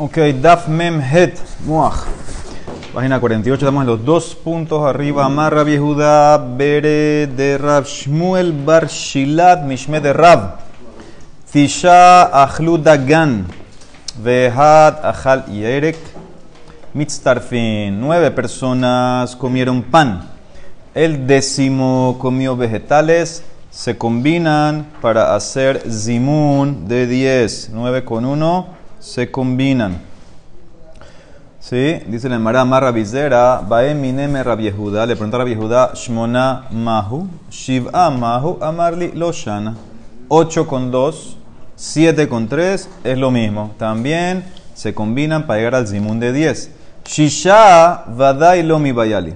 Ok, Daf Mem Het Muach. Página 48, estamos en los dos puntos arriba. Amarra Yehuda Bere de Rab Shmuel Bar Shilat Mishme de Rab. Tisha Achlu Dagan. Vehad Achal Yerek. Mitztarfin. Nueve personas comieron pan. El décimo comió vegetales. Se combinan para hacer zimun de 10. 9 con 1 se combinan. ¿Sí? Dice la Emara Marra Vizera, Bae mineme Rabiehuda, le pregunta a Rabiehuda, Shmona Mahu, Shiv'a Mahu, Amarli Loshana. 8 con 2, 7 con 3 es lo mismo. También se combinan para llegar al zimun de 10. Shisha Vadai Lomi Bayali.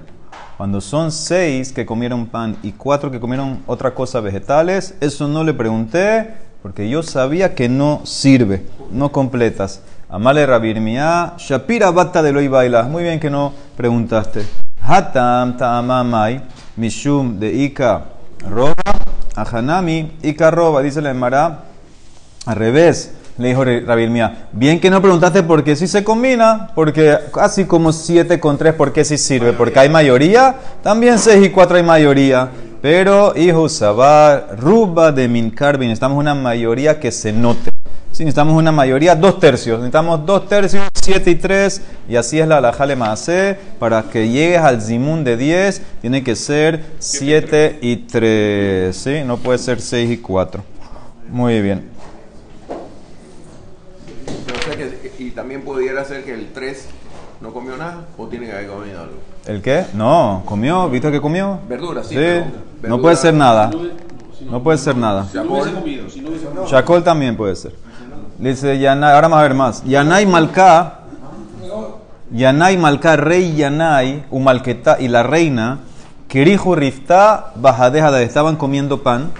Cuando son 6 que comieron pan y 4 que comieron otra cosa vegetales, eso no le pregunté porque yo sabía que no sirve, no completas. Amale Rabirmia, Shapira Bata de Loi Baila. Muy bien que no preguntaste. Hatam Ta'amamai, Mishum de Ika Roba, Ahanami, Ika Roba, dice la Emara. Al revés, le dijo Rabirmia. Bien que no preguntaste por qué si se combina, porque así como 7 con 3, ¿por qué si sirve? Porque hay mayoría, también 6 y 4 hay mayoría. Pero, hijo Sabar, Ruba de Mincarbin, necesitamos una mayoría que se note. Si necesitamos una mayoría, dos tercios. Necesitamos dos tercios, siete y tres. Y así es la alajale maase. Para que llegues al zimun de 10, tiene que ser 7 y 3. ¿sí? No puede ser 6 y 4. Muy bien. Y también pudiera ser que el 3 no comió nada o tiene que haber comido algo. ¿El qué? No, comió. ¿Viste que comió? Verduras, sí. Sí. pero No verdura- puede ser nada. No puede ser nada. Si no hubiese comido, si no hubiese comido. Chacol también puede ser. Dice Yanai, ahora vamos a ver más. Yanai Malká, Yanai Malká, rey Yanai, Umalqueta y la reina, Kerijo Riftá, Bajadeja, estaban comiendo pan,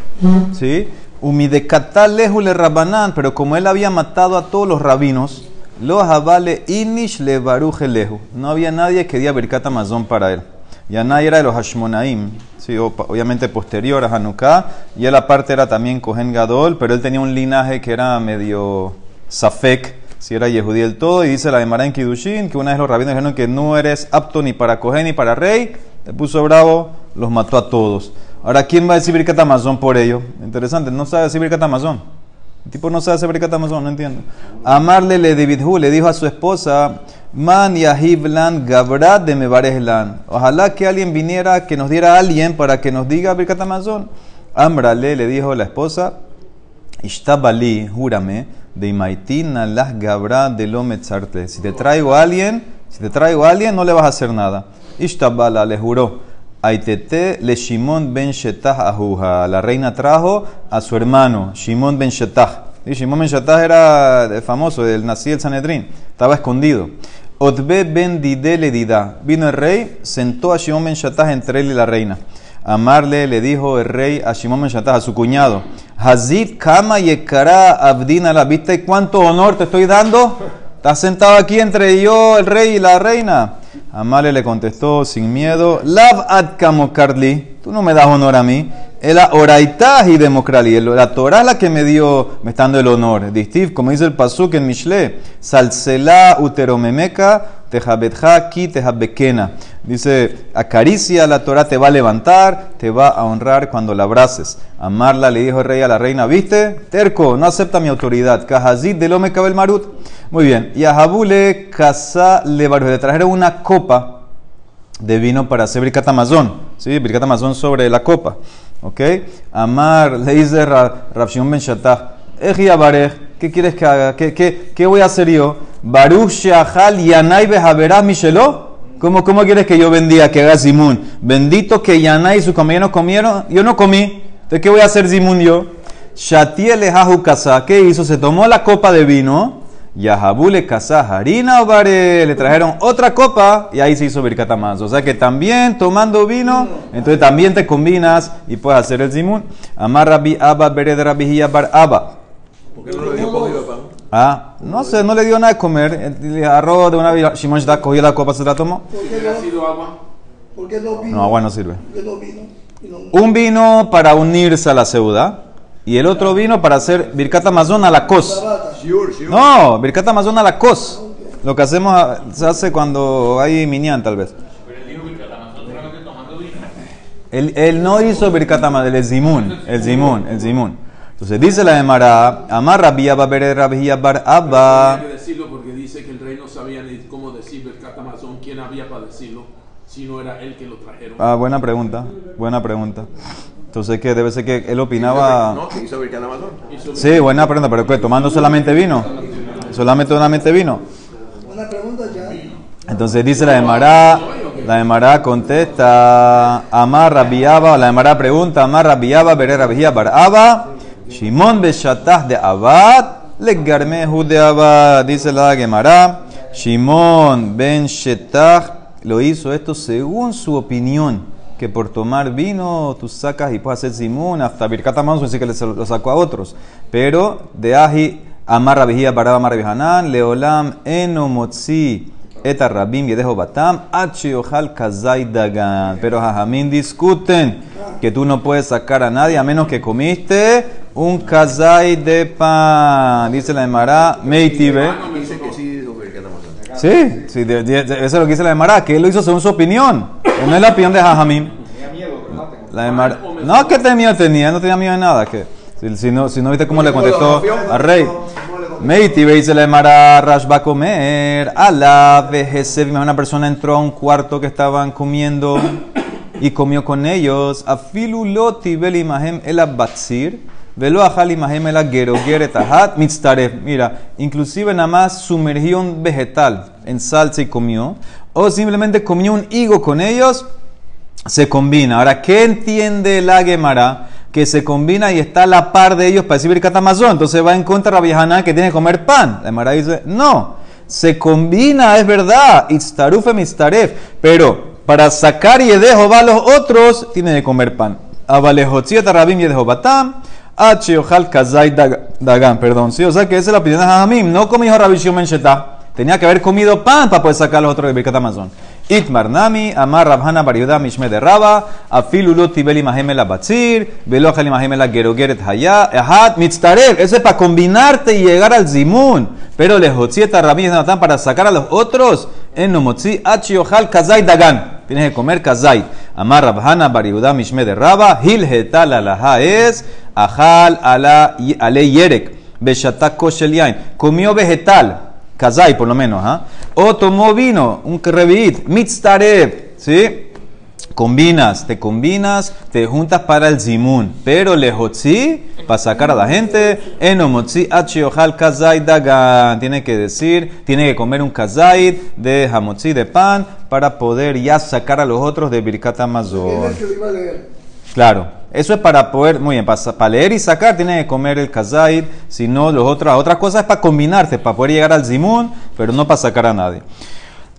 ¿sí? Umidekatá lejule Rabanán, pero como él había matado a todos los rabinos, lo jabale inish le baruje lehu. No había nadie que diera Birkat Amazon para él. Yanai era de los Hashmonaim, sí, obviamente posterior a Hanukkah, y él aparte era también Kohen Gadol, pero él tenía un linaje que era medio Safek, si era Yehudí del todo, y dice la de en Kiddushin, que una vez los rabinos dijeron que no eres apto ni para Kohen ni para rey, le puso bravo, los mató a todos. Ahora, ¿quién va a decir Birkat Amazon por ello? Interesante, no sabe decir Birkat Amazon. El tipo no sabe Birkat Amazon, no entiendo. Amarle le le dijo a su esposa, Man Yahiblan Gabrat de Mebarehlan. Ojalá que alguien viniera, que nos diera alguien para que nos diga Birkat Amazon. Amrale le dijo la esposa, Ishtabali, júrame, de Imaitina las Gabra de lo metzarte. Si te traigo a alguien, si te traigo a alguien, no le vas a hacer nada. Ishtabala le juró. Aitete le Shimon ben Shetah ajuja. La reina trajo a su hermano, Shimon ben Shetah. Y Shimon ben Shetah era eh, famoso, del nací del Sanedrín. Estaba escondido. Otbe ben Dide le dida. Vino el rey, sentó a Shimon ben Shetah entre él y la reina. Amarle le dijo el rey a Shimon ben Shetah, a su cuñado, Hazid kama yekara abdina la ¿Viste cuánto honor te estoy dando? ¿Estás sentado aquí entre yo, el rey y la reina? Amarle le contestó sin miedo, Lav ad kamo karli, tú no me das honor a mí. Era oraitah y democrali. La Torah la que me dio, me está dando el honor. Distiv, como dice el pasuk en Mishle, salsela uteromemeka tejabetja ki tejabekena. Dice, acaricia la Torah, te va a levantar, te va a honrar cuando la abraces. Amarla le dijo el rey a la reina, ¿viste? Terco, no acepta mi autoridad. Kahazid de lo me el marut. Muy bien. Y a Jabule casa le trajeron una copa de vino para hacer Amazon. ¿Sí? Birkat Amazon sobre la copa. ¿Ok? Amar, le dice Ra- Rav Shimon Ben Shattah, "Eji ¿qué quieres que haga? ¿Qué, qué, qué voy a hacer yo? Baruch Shahal Yanai Behaberah Mishelo. ¿Cómo, ¿Cómo quieres que yo bendiga, que haga Zimun? Bendito que Yanai y sus compañeros comieron, yo no comí. Entonces, ¿qué voy a hacer Zimun yo? Shatiel Kasa, ¿qué hizo? Se tomó la copa de vino. Yahabule Kasa Harina Obare, le trajeron otra copa y ahí se hizo Birkat Amaz. O sea que también tomando vino, entonces también te combinas y puedes hacer el Zimun. Amar Rabbi Abba Bered Rabbi Bar Abba. ¿Por qué no le dio pan? Ah, no sé, no le dio nada de comer. El arroz de una vida, Shimon Shdah cogió la copa, se la tomó. Si hubiera sido agua, ¿Por qué no vino? No, agua no sirve. ¿Por qué no vino? Un vino para unirse a la ceuda y el otro vino para hacer Birkat Amazon a la cos. No, Birkat Amazon a la cos. Lo que hacemos ah, se hace cuando hay minyan, tal vez. Él, él no hizo Birkat Hamazon, el Zimun, el Zimun, el Zimun. Entonces dice la Emara, Amar Rabbi Abba Ber Rabbi Bar Abba. Hay que decirlo porque dice que el rey no sabía ni cómo decir Berkat Amazon, quién había para decirlo, si no era él que lo trajeron. Ah, buena pregunta, buena pregunta. Entonces, ¿qué? Debe ser que él opinaba... No, que hizo Amazon. Sí, buena pregunta, pero ¿qué? ¿Tomando solamente vino? ¿Solamente solamente vino? Una pregunta ya. Entonces dice la Emara, la Emara contesta, Amar Rabiaba, la Emara pregunta, Amar Rabiaba, Bere Rabia Baraba, Shimon Beshatah de Abad, Legarmehu de Abad, dice la Gemara, Shimon Ben Shetah lo hizo esto según su opinión, que por tomar vino tú sacas y puedes hacer simón, hasta Birkat Manso dice que lo sacó a otros, pero de Aji, Amar Rabia Baraba, Amar Hanan, Leolam Enomotzi, Eta Rabim Yedejo Batam, Ojal Kazai Dagan. Pero Jajamín discuten que tú no puedes sacar a nadie a menos que comiste un Kazai de pan. Dice la Emara, Meitibe. Que sí Amazon. Sí, eso es lo que dice la Emara, que él lo hizo según su opinión. No es la opinión de Jajamín. La Emara, no, que tenía, tenía, no tenía miedo de nada. Que, si, si no, si no viste cómo le contestó al rey. Meiti dice la Emara, Rash va a comer. A la vejez, una persona entró a un cuarto que estaban comiendo y comió con ellos. Afilu lo tibel imahem el abatzir. Velo ajal imahem el gerogeret ahat mitztaref. Mira, inclusive nada más sumergió un vegetal en salsa y comió. O simplemente comió un higo con ellos se combina. Ahora, ¿qué entiende la Gemara? Que se combina y está a la par de ellos para decir Birkat Hamazon. Entonces va en contra de Rabbi Hanan que tiene que comer pan. La Gemara dice, no, se combina, es verdad. Itztaruf em itztaref. Pero para sacar y dejo va a los otros, tiene que comer pan. Abalejotziet rabim y batam. H. Ojal Kazai Dag- Dagan, perdón. Sí, o sea que esa es la opinión de Hamim. No comió Rabbi Shimon Shetah. Tenía que haber comido pan para poder sacar a los otros de Birkat Hamazon. Itmar Nami, Amar Rabhana Bariuda Mishme de Raba, Afilu lo tibeli mahemel abatzir, velo ajali mahemel gerogeret haya, ehat mitztarev. Eso es para combinarte y llegar al zimun. Pero lejotzieta rabí Natán para sacar a los otros, en nomotzi achi ojal kazai dagan. Tienes que comer kazai. Amar Rabhana Bariuda Mishme de Raba, hil hetal alaha es, ajal ala ale yerek, beshatak koshel yain. Comió vegetal. Kazai, por lo menos, ¿ah? O tomó vino, un revit, mitztarev, ¿sí? Combinas, te combinas, te juntas para el zimun. Pero lejotzi, para sacar a la gente, enomotzi achiohal kazai dagan. Tiene que decir, tiene que comer un kazai de hamotzi de pan para poder ya sacar a los otros de Birkat Amazon. Claro, eso es para poder, muy bien, para, para leer y sacar tiene que comer el kazait, si no, los otras, otras cosas es para combinarte, para poder llegar al zimun, pero no para sacar a nadie.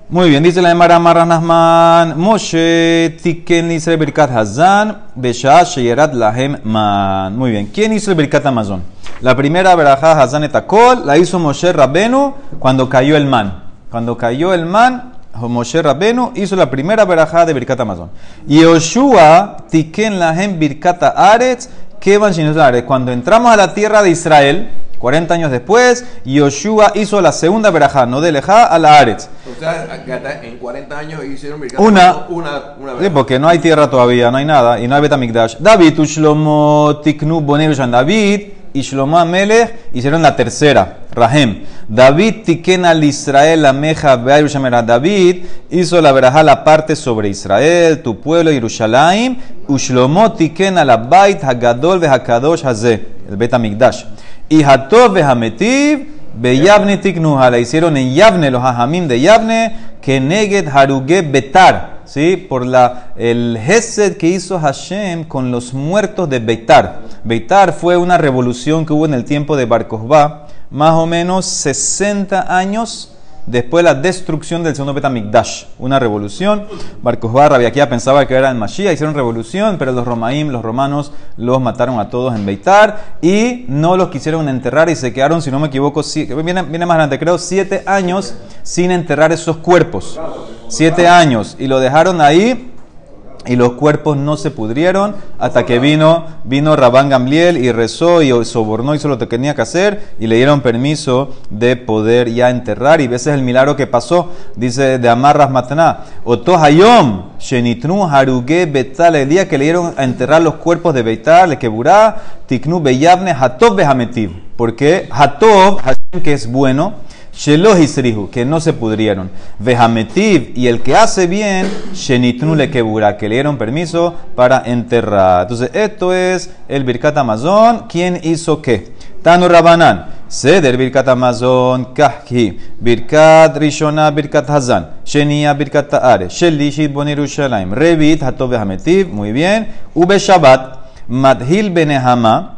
Muy bien, dice la Emara Marranasman, Moshe Tiken hizo el Birkat Hazan, Besha Sheyerat Lahem Man. Muy bien, ¿quién hizo el Birkat Amazon? La primera verajá Hazan etakol la hizo Moshe Rabbenu cuando cayó el man. Cuando cayó el man, Moshe Rabbenu hizo la primera verajá de Birkat Amazon. Y Yoshua Tiken Lahem Birkat Aretz, Kevan. Cuando entramos a la tierra de Israel, 40 años después, Yoshua hizo la segunda verajá, no de Lejá a la Aretz. O sea, en 40 años hicieron Birkat Una. Una, una Sí, vez. porque no hay tierra todavía, no hay nada, y no hay Betamikdash. David, Ushlomo, Tiknu, Boner. David y Shlomo Amelech hicieron la tercera, Rahem. David, Tiken al Israel, la Meja. David hizo la verajá la parte sobre Israel, tu pueblo, Yerushalayim. Ushlomo, Tiken al Abait, Hagadol, Hakadosh, Hazeh, el Betamikdash. Y Hatov, Behametiv, Beyavne Tiknuha, la hicieron en Yavne, los hajamim de Yavne, que Neged Haruge Betar, ¿sí? Por la, el Hesed que hizo Hashem con los muertos de Beitar. Beitar fue una revolución que hubo en el tiempo de Bar más o menos 60 años después de la destrucción del segundo Betamikdash. Una revolución. Bar Kokhba, Rabiaquía pensaba que era el Mashiach, hicieron revolución, pero los romaim, los romanos, los mataron a todos en Beitar y no los quisieron enterrar y se quedaron, si no me equivoco, si- viene, viene más adelante, creo, siete años sin enterrar esos cuerpos. Siete años. Y lo dejaron ahí y los cuerpos no se pudrieron hasta que vino, vino Rabán Gamliel y rezó y sobornó, hizo lo que tenía que hacer y le dieron permiso de poder ya enterrar. Y ese es el milagro que pasó, dice de Amarras Mataná. Oto Hayom, Shenitnu Haruge Betal, el día que le dieron a enterrar los cuerpos de Beitar, le queburá, Tiknu Beyavne, Hatov Behametiv. Porque Hatov, Hashem que es bueno, Sheloh Isrihu, que no se pudrieron. Vejametiv, y el que hace bien, Shenitnu le quebura, que le dieron permiso para enterrar. Entonces, esto es el Birkat Amazon. ¿Quién hizo qué? Tanu Rabanan, Seder Birkat Amazon, Kahki, Birkat Rishona, Birkat Hazan, Shenia, Birkat Taare, Shelishit Bonirushalayim, Revit, Hatov Vejametiv, muy bien. Ube Shabbat, Madhil Benehama,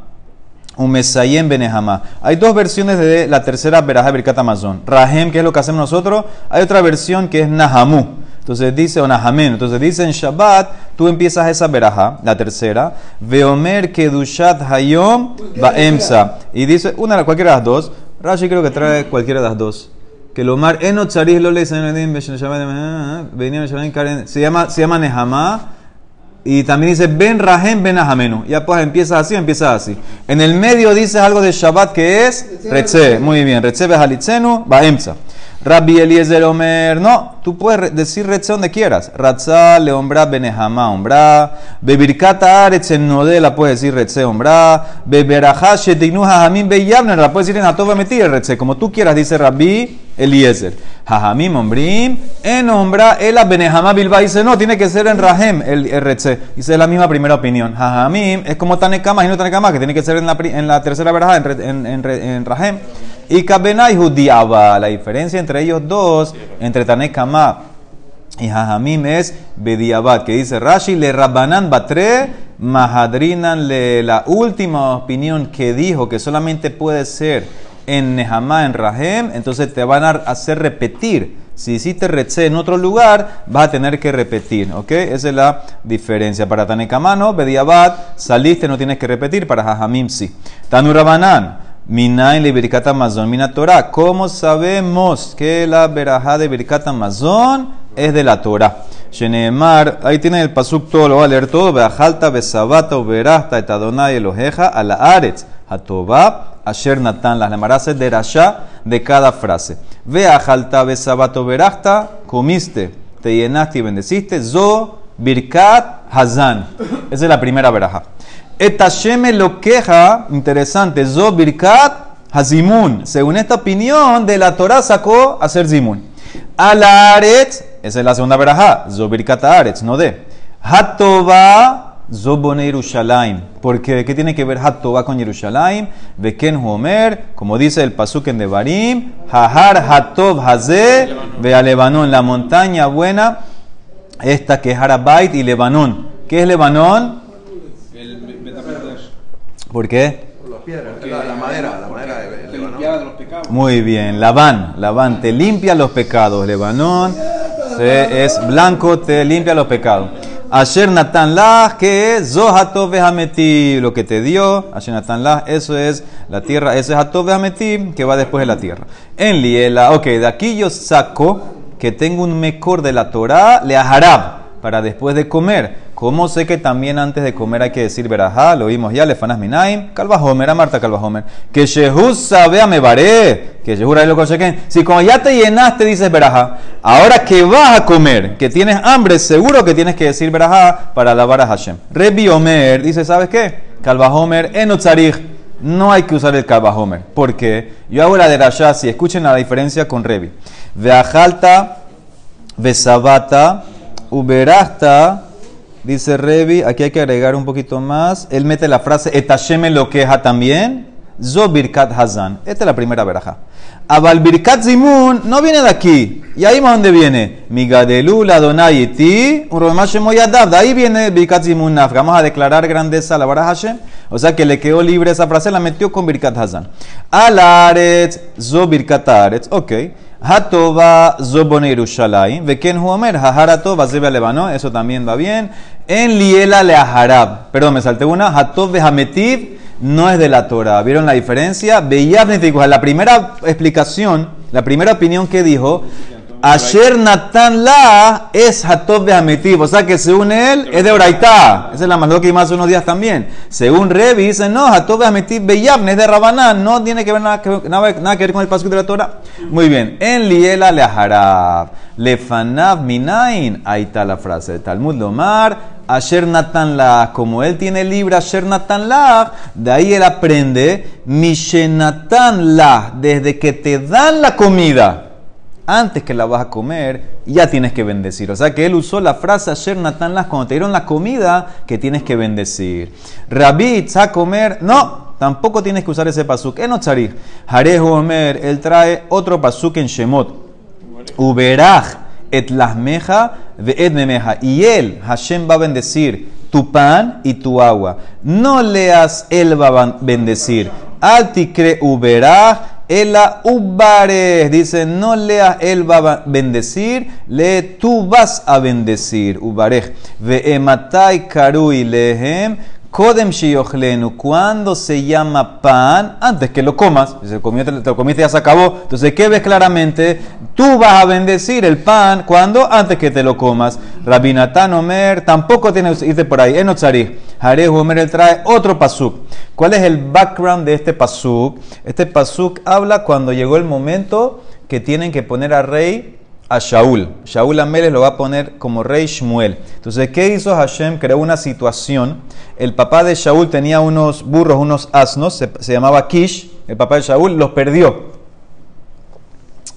Umesayem Benehama. Hay dos versiones de la tercera veraja Birkat Amazon. Rahem, que es lo que hacemos nosotros. Hay otra versión que es Nahamu. Entonces dice, o Nahamen. Entonces dice en Shabbat, tú empiezas esa veraja, la tercera. Veomer Kedushat Hayom Baemsa. Y dice, una, cualquiera de las dos. Rashi creo que trae cualquiera de las dos. Que lo mar charih lo se llama se llama Nehama y también dice Ben Rahem Ben Ahamenu. Ya pues empieza así, empieza así. En el medio dice algo de Shabbat que es Retze. Muy bien. Retze Behalitzenu Baemza. Rabbi Eliezer Omer. No, tú puedes decir Retze donde quieras. Ratza Leombra Benehama Ombra. Bebirkata Aretz en la puedes decir Retze Ombra. Beberajá Shetignu Hahamim Beyavner la puedes decir en Atova Metir Retze. Como tú quieras, dice Rabbi Eliezer. Jajamim ombrim, en ombra, el benejama bilba dice no, tiene que ser en rahem el RC. Dice la misma primera opinión. Jajamim es como tanekama y no tanekama, que tiene que ser en la, en la tercera verja, en, en, en, rahem. Y kabenai judiaba. La diferencia entre ellos dos, entre tanekama y jajamim es bediabat, que dice Rashi, le rabanan batre, mahadrinan le. La última opinión que dijo que solamente puede ser en Nehamá, en Rahem, entonces te van a hacer repetir. Si hiciste Retze en otro lugar, vas a tener que repetir, ¿ok? Esa es la diferencia. Para Tanekamano, Bediabad, saliste, no tienes que repetir. Para Jajamim, sí. Tanurabanan, Minain le Birkat Amazon, Mina Torah. ¿Cómo sabemos que la verajá de Birkat Amazon es de la Torah? Sheneemar, ahí tiene el pasuk todo, lo va a leer todo. Beajalta, Besabata, Uberasta, Etadonai, Eloheja, a la Aretz, Hatobá, Asher Natan, las lemarases de Rasha de cada frase. Ve a Jalta Besabato Berachta, comiste, te llenaste y bendeciste. Zo Birkat Hazan. Esa es la primera veraja. Etasheme lo queja, interesante, Zo Birkat Hazimun. Según esta opinión de la Torah sacó a ser Zimun. Alaretz, esa es la segunda veraja. Zo Birkat Aretz, no de. Hatova Zobone Yerushalayim. Porque, ¿qué tiene que ver Hatová con Yerushalayim? Beken Homer, como dice el Pasuk en Devarim, Hahar Hatov Hazé, ve a Lebanón, la montaña buena, esta que es Harabait y Lebanón. ¿Qué es Lebanón? ¿Por qué? Por las piedras, la, la madera, la madera de, Lebanón. de los pecados. Muy bien, Labán, Labán te limpia los pecados. Lebanón se- es blanco, te limpia los pecados. Asher Natan Lah, que es Zohatov Behameti, lo que te dio. Asher Natan Lah, eso es la tierra, eso es Hatov Behameti, que va después de la tierra. En Liela, ok, de aquí yo saco que tengo un mejor de la Torah, le aharab, para después de comer. ¿Cómo sé que también antes de comer hay que decir verajá? Lo vimos ya, lefanas minaim, calvajomer, a Marta calvajomer. Que Shehus sabe a mebaré, que Shehur ahí lo consequen. Si como ya te llenaste dices verajá, ahora que vas a comer, que tienes hambre, seguro que tienes que decir verajá para alabar a Hashem. Rebi Omer dice, ¿sabes qué? Calvajomer, enotzarich. No hay que usar el calvajomer. porque Yo hago la de Rasha, si escuchen la diferencia con Rebi. Veajalta, Besabata, Uberasta, dice Revi, aquí hay que agregar un poquito más. Él mete la frase Etasheme lo queja también. Zo Birkat Hazan. Esta es la primera veraja. Abal Birkat Zimun no viene de aquí. ¿Y ahí más dónde viene? Migadelu la Donayiti, Uromashemo De ahí viene Birkat Zimun. Vamos a declarar grandeza a la vara Hashem. O sea que le quedó libre esa frase, la metió con Birkat Hazan. Alaretz, Zo Birkat Aretz. Ok. Hatova Zobone Yerushalayim. Veken Huomer, Haharatov Azebe Lebanon. Eso también va bien. En Liela le Aharab. Perdón, me salté una. Hatov Behametiv no es de la Torah. ¿Vieron la diferencia? Veía La primera explicación, la primera opinión que dijo, Asher Natan La es Hatov Behametiv. O sea que según él es de Oraitá. Esa es la más que más hace unos días también. Según Revi dice, no, Hatov Behametiv Beyabne es de Rabanán. No tiene que ver nada que, nada, nada que ver con el paso de la Torah. Muy bien. En Liela le Aharab. Lefanav Minain. Ahí está la frase de Talmud Lomar. Asher Natan La, como él tiene libre Asher Natan La, de ahí él aprende Mishenatan La, desde que te dan la comida, antes que la vas a comer, ya tienes que bendecir. O sea que él usó la frase Asher Natan La, cuando te dieron la comida, que tienes que bendecir. Rabit, a comer, no, tampoco tienes que usar ese pasuk. En Otzarich, Jarejo Omer, él trae otro pasuk en Shemot. Uberaj et lasmeja ve et nemeja. Y él, Hashem, va a bendecir tu pan y tu agua. No leas, él va a bendecir. Alticre uberá, ela ubares. Dice, no leas, él va a bendecir. Lee, tú vas a bendecir. Ubarej. Ve ematai karui lehem. Kodem shiochlenu, cuando se llama pan, antes que lo comas, si te, comió, te lo comiste ya se acabó. Entonces, ¿qué ves claramente? Tú vas a bendecir el pan cuando antes que te lo comas. Rabinatán Omer, tampoco tienes que irte por ahí. Enotzari, Jarej Omer, él trae otro pasuk. ¿Cuál es el background de este pasuk? Este pasuk habla cuando llegó el momento que tienen que poner a rey a Shaul. Shaul Ameles lo va a poner como rey Shmuel. Entonces, ¿qué hizo Hashem? Creó una situación. El papá de Shaul tenía unos burros, unos asnos, se, se, llamaba Kish. El papá de Shaul los perdió.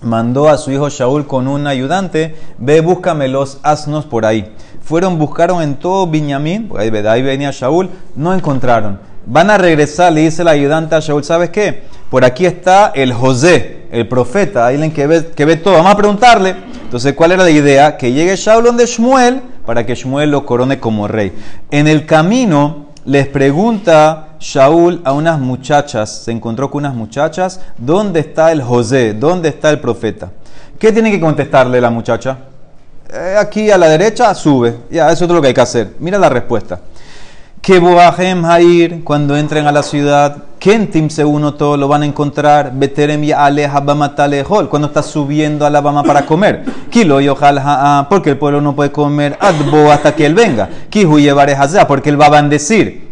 Mandó a su hijo Shaul con un ayudante, ve, búscame los asnos por ahí. Fueron, buscaron en todo Binyamin, ahí, ahí venía Shaul, no encontraron. Van a regresar, le dice el ayudante a Shaul, ¿sabes qué? Por aquí está el José, el profeta, alguien que ve, que ve todo. Vamos a preguntarle. Entonces, ¿cuál era la idea? Que llegue Shaul de Shmuel para que Shmuel lo corone como rey. En el camino les pregunta Shaul a unas muchachas, se encontró con unas muchachas, ¿dónde está el José? ¿Dónde está el profeta? ¿Qué tiene que contestarle la muchacha? Eh, aquí a la derecha sube. Ya, eso es lo que hay que hacer. Mira la respuesta. Que Boahem Hair, cuando entren a la ciudad, Kentim según todo lo van a encontrar, Beterem ya Alejabamatalejo, cuando está subiendo a la Bama para comer. Kilo y porque el pueblo no puede comer Adbo hasta que él venga. Kihu Hazá, porque él va a bendecir.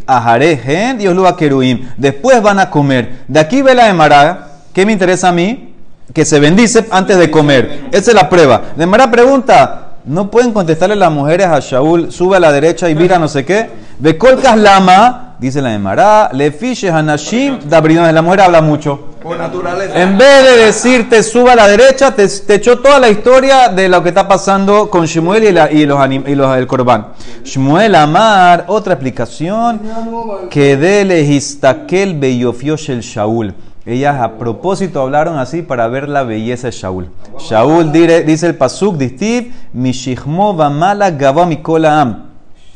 Dios a. Después van a comer. De aquí ve la Emara, ¿qué me interesa a mí? Que se bendice antes de comer. Esa es la prueba. De Emara pregunta, no pueden contestarle las mujeres a Shaul, sube a la derecha y mira no sé qué. De colcas lama, dice la Emara, le fiches hanashim, de la mujer habla mucho. En vez de decirte suba a la derecha, te, echó toda la historia de lo que está pasando con Shmuel y, los, y los el Corban. Shmuel Amar, otra explicación, que de legistakel beyofiosh el Shaul. Ellas a propósito hablaron así para ver la belleza de Shaul. Shaul dice el pasuk distiv, mishihmo mala gava mikola am.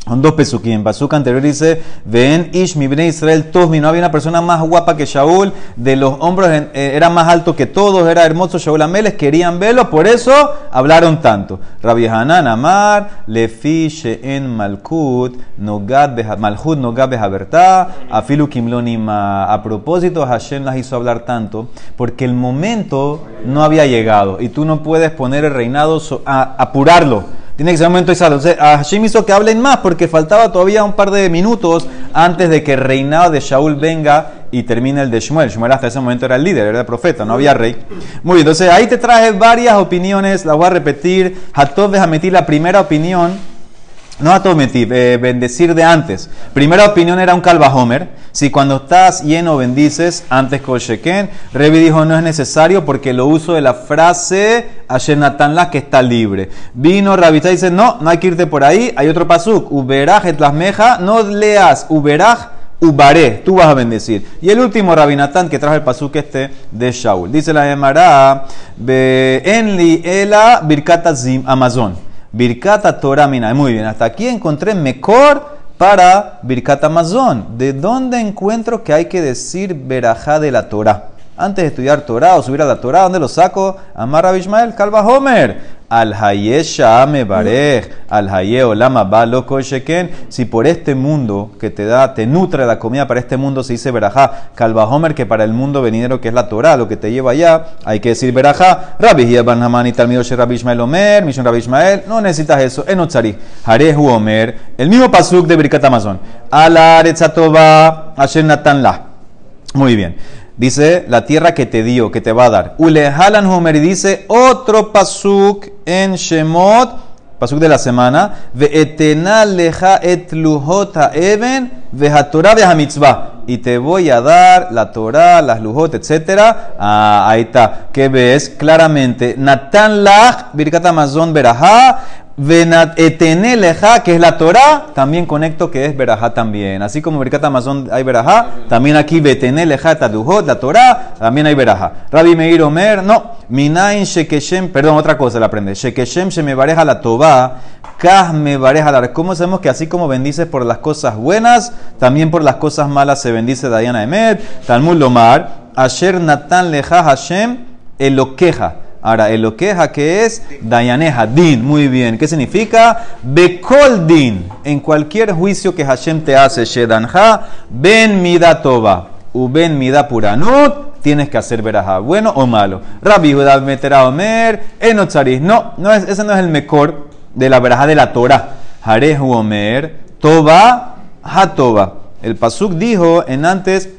Son dos pesukim. Pasuk anterior dice, ven ish mi Israel tosmi. No había una persona más guapa que Shaul. De los hombros eh, era más alto que todos. Era hermoso Shaul Ameles. Querían verlo. Por eso hablaron tanto. Rabbi Hanan Amar, Lefi en Malkut, Malhut Nogad Behabertá, Afilu Kimlonima. A propósito, Hashem las hizo hablar tanto porque el momento no había llegado. Y tú no puedes poner el reinado a apurarlo. Tiene que ser un momento exacto. Entonces, Hashem hizo que hablen más porque faltaba todavía un par de minutos antes de que el reinado de Shaul venga y termine el de Shmuel. Shmuel hasta ese momento era el líder, era el profeta, no había rey. Muy bien, entonces ahí te traje varias opiniones, las voy a repetir. Hatov meter la primera opinión no a eh, bendecir de antes. Primera opinión era un calvajomer. Si cuando estás lleno bendices antes con Sheken, Revi dijo no es necesario porque lo uso de la frase la que está libre. Vino Rabita y dice no, no hay que irte por ahí. Hay otro pasuk, Uberaj et meja, no leas Uberaj Ubaré, tú vas a bendecir. Y el último Rabinatán que trajo el pasuk este de Shaul. Dice la Emara, Enli Ela Birkata Zim Amazon. Birkata Torah Mina. Muy bien, hasta aquí encontré mejor para Birkata Amazon. ¿De dónde encuentro que hay que decir verajá de la Torah? Antes de estudiar Torah o subir a la Torah, ¿dónde lo saco? Amar a Ishmael, Calva Homer. Al Haye Shame Barej, al Haye Olama Balo Sheken. Si por este mundo que te da, te nutre la comida para este mundo, se dice Berajá. Calva Homer, que para el mundo venidero que es la Torah, lo que te lleva allá, hay que decir Berajá. Rabbi Yeban Haman y Talmido Rabbi Ishmael Omer, Mishon Rabbi Ishmael. No necesitas eso. Enotzari. Harehu Omer. El mismo pasuk de Birkat Amazon. Ala Aretzatova Asher Natan La. Muy bien. Dice la tierra que te dio, que te va a dar. Ulehalan Homer y dice otro pasuk en Shemot, pasuk de la semana. Leja et lujota even. Y te voy a dar la Torah, las lujot, etc. Ah, ahí está. ¿Qué ves? Claramente. Natan lach, birkat amazon. Venat que es la Torah, también conecto que es verajá también. Así como Birkat Amazon hay verajá, también aquí veteneleja taduhot, la Torah, también hay verajá. Rabbi Meir Omer, no. Minain shekeshem, perdón, otra cosa la aprende. Shekeshem se me bareja la toba, kah me bareja la. ¿Cómo sabemos que así como bendices por las cosas buenas, también por las cosas malas se bendice Dayana Emet? Talmud Lomar, Asher Natan leja Hashem, eloqueja. Ahora, el lo queja que es Dayaneja, Din, muy bien. ¿Qué significa? Bekol Din, en cualquier juicio que Hashem te hace, Shedanja, Ben Mida Toba, u Ben Mida Puranut, tienes que hacer verajá, bueno o malo. Rabbi Judá meterá Omer, Enotzaris. No, no es, ese no es el mejor de la verajá de la Torah. Jarehu Omer, Toba, Hatoba. El Pasuk dijo en antes,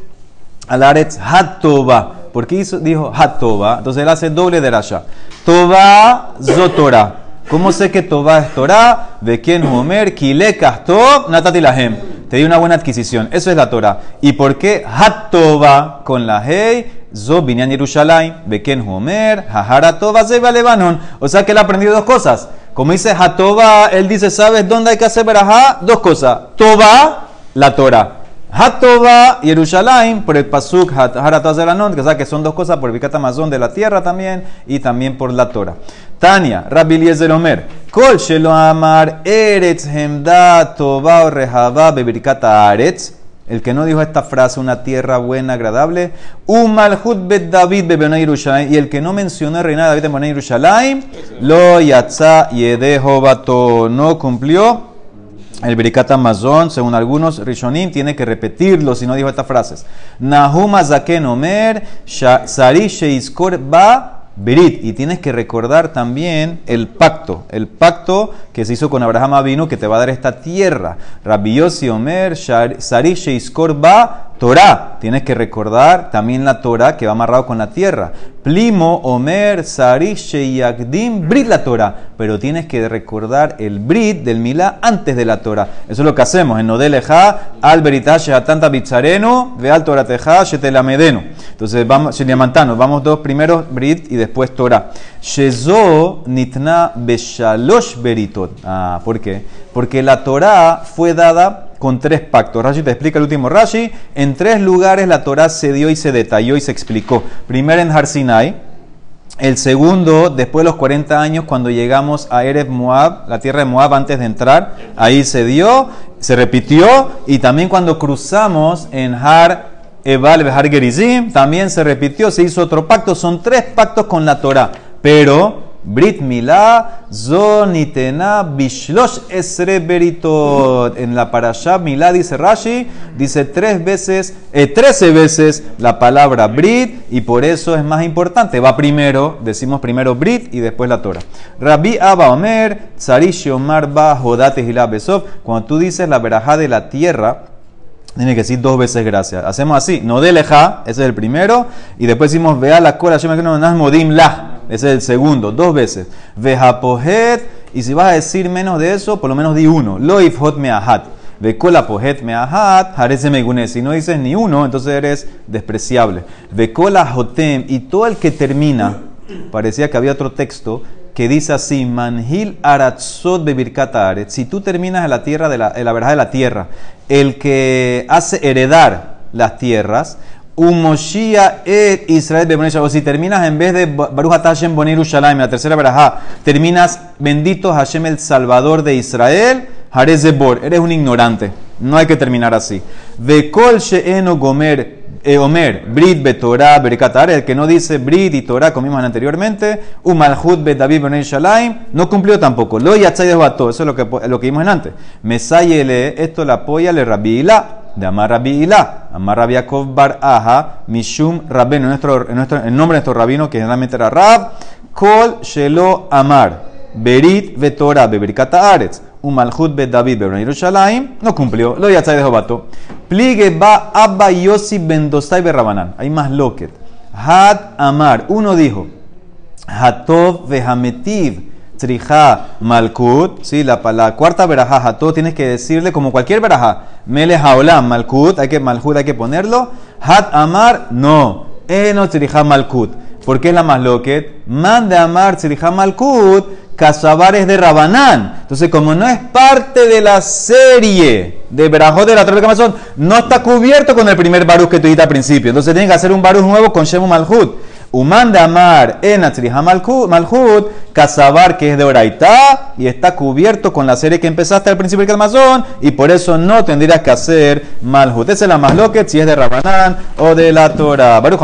Alaretz Hatoba. ¿Por qué hizo, dijo Hatoba? Entonces él hace doble de rasha. Toba Zotora. ¿Cómo sé que Toba es Torah? ¿De quién Homer? Kile Kastov Natati Lahem. Te di una buena adquisición. Eso es la Torah. ¿Y por qué Hatoba con la Hey? Zo Binyan Yerushalayim. ¿De quién Homer? Hahara Toba Zeba Lebanon. O sea que él ha aprendido dos cosas. Como dice Hatoba, él dice, ¿sabes dónde hay que hacer verajá? Dos cosas. Toba, la Torah. Hatova Yerushalayim por el Pasuk Haratazeranon, que sabe que son dos cosas por el Bikat Amazon de la tierra también y también por la Torah. Tania, Rabbi Eliezer Omer, Kol Shelo Amar Eretz Hemda Tova Rehava Bebirkata Aretz. El que no dijo esta frase, una tierra buena, agradable, Umalhut bet David bebena Yerushalayim, y el que no mencionó el reinado de David en Yerushalayim, lo yatza yedejo bato, no cumplió el Berikat Amazon, según algunos Rishonim, tiene que repetirlo si no dijo estas frases. Nahum Azaken Omer, Sheiskor Ba Berit. Y tienes que recordar también el pacto, el pacto que se hizo con Abraham Avinu que te va a dar esta tierra. Rabbi Yossi Omer, Sari Sheiskor Ba Torah. Tienes que recordar también la Torah que va amarrado con la tierra. Plimo, Omer, Sari, Sheyagdim, Brit la Torah. Pero tienes que recordar el Brit del Milá antes de la Torah. Eso es lo que hacemos en Nodeleja, Al Beritash, Atanta Bitzareno, Veal Torateja, Shetelamedeno. Entonces, vamos, Sheniamantano, vamos dos primeros Brit y después Torah. Shezo Nitna Beshalosh Beritot. Ah, ¿por qué? Porque la Torah fue dada con tres pactos. Rashi te explica el último Rashi. En tres lugares la Torah se dio y se detalló y se explicó. Primero en Har Sinai. El segundo, después de los 40 años, cuando llegamos a Erev Moab, la tierra de Moab, antes de entrar, ahí se dio, se repitió. Y también cuando cruzamos en Har Ebal Har Gerizim, también se repitió, se hizo otro pacto. Son tres pactos con la Torah. Pero Brit Milá, Zonitena, Bishlosh Esre Beritot. En la parasha Milá dice Rashi, dice tres veces, eh, trece veces la palabra Brit y por eso es más importante. Va primero, decimos primero Brit y después la Torah. Rabbi Abba Omer, Tzarish Omar Ba Jodate Besov. Cuando tú dices la verajá de la tierra, tiene que decir dos veces gracias. Hacemos así, no de leja, ese es el primero, y después decimos vea la cola, yo me no modim la, ese es el segundo, dos veces. Vejapohet, y si vas a decir menos de eso, por lo menos di uno. Lo ifhot meahat. Vekola pohet meahat, harese megune. Si no dices ni uno, entonces eres despreciable. Vekola jotem, y todo el que termina, parecía que había otro texto, que dice así, Manhil Aratzot Bebirkata Si tú terminas en la tierra de la, en la verdad de la tierra, el que hace heredar las tierras, Umoshia et Israel o si terminas en vez de Baruch Hashem Bonir la tercera verajá, terminas bendito Hashem el Salvador de Israel, Harezebor, eres un ignorante. No hay que terminar así. Vekol Sheeno Gomer eh, Omer, Brit betorah berekatar, el que no dice Brit y Torah, como vimos anteriormente, Umalhut bet David Shalaim, no cumplió tampoco. Lo yatzai de Bato, eso es lo que, lo vimos en antes. Mesayele, esto la apoya le Rabbi de Amar Rabbi Ilá, Amar Rabbi Yaakov Bar Aja, Mishum Rabbenu, en, nuestro, nombre de nuestro rabino, que generalmente era Rab, Kol Shelo Amar, Berit vetorah beberkata Aretz. Un malhut bet David ben Yerushalayim, no cumplió. Lo yatzai de Jobato. Pligue ba Abba Yossi ben Dostai Berrabanán. Hay más loquet. Had Amar. Uno dijo. Hatov vehametiv. Trija Malkut, sí, la, la cuarta verajá, Hatov, tienes que decirle como cualquier verajá. Mele Haolam, Malkut, hay que, Malhut hay que ponerlo. Hat Amar, no. Eno Trija Malkut. ¿Por qué es la más loquet? Man de Amar Trija Malkut, Casabar es de Rabanán. Entonces, como no es parte de la serie de Berajot de la Torre de Camazón, no está cubierto con el primer Baruch que tú dijiste al principio. Entonces, tienen que hacer un Baruch nuevo con Shemu Malhut. Uman de Amar en Malhut, Casabar que es de Oraitá y está cubierto con la serie que empezaste al principio del Calmazón y por eso no tendrías que hacer Malhut. Esa es la más loquet si es de Rabanán o de la Torah. Baruch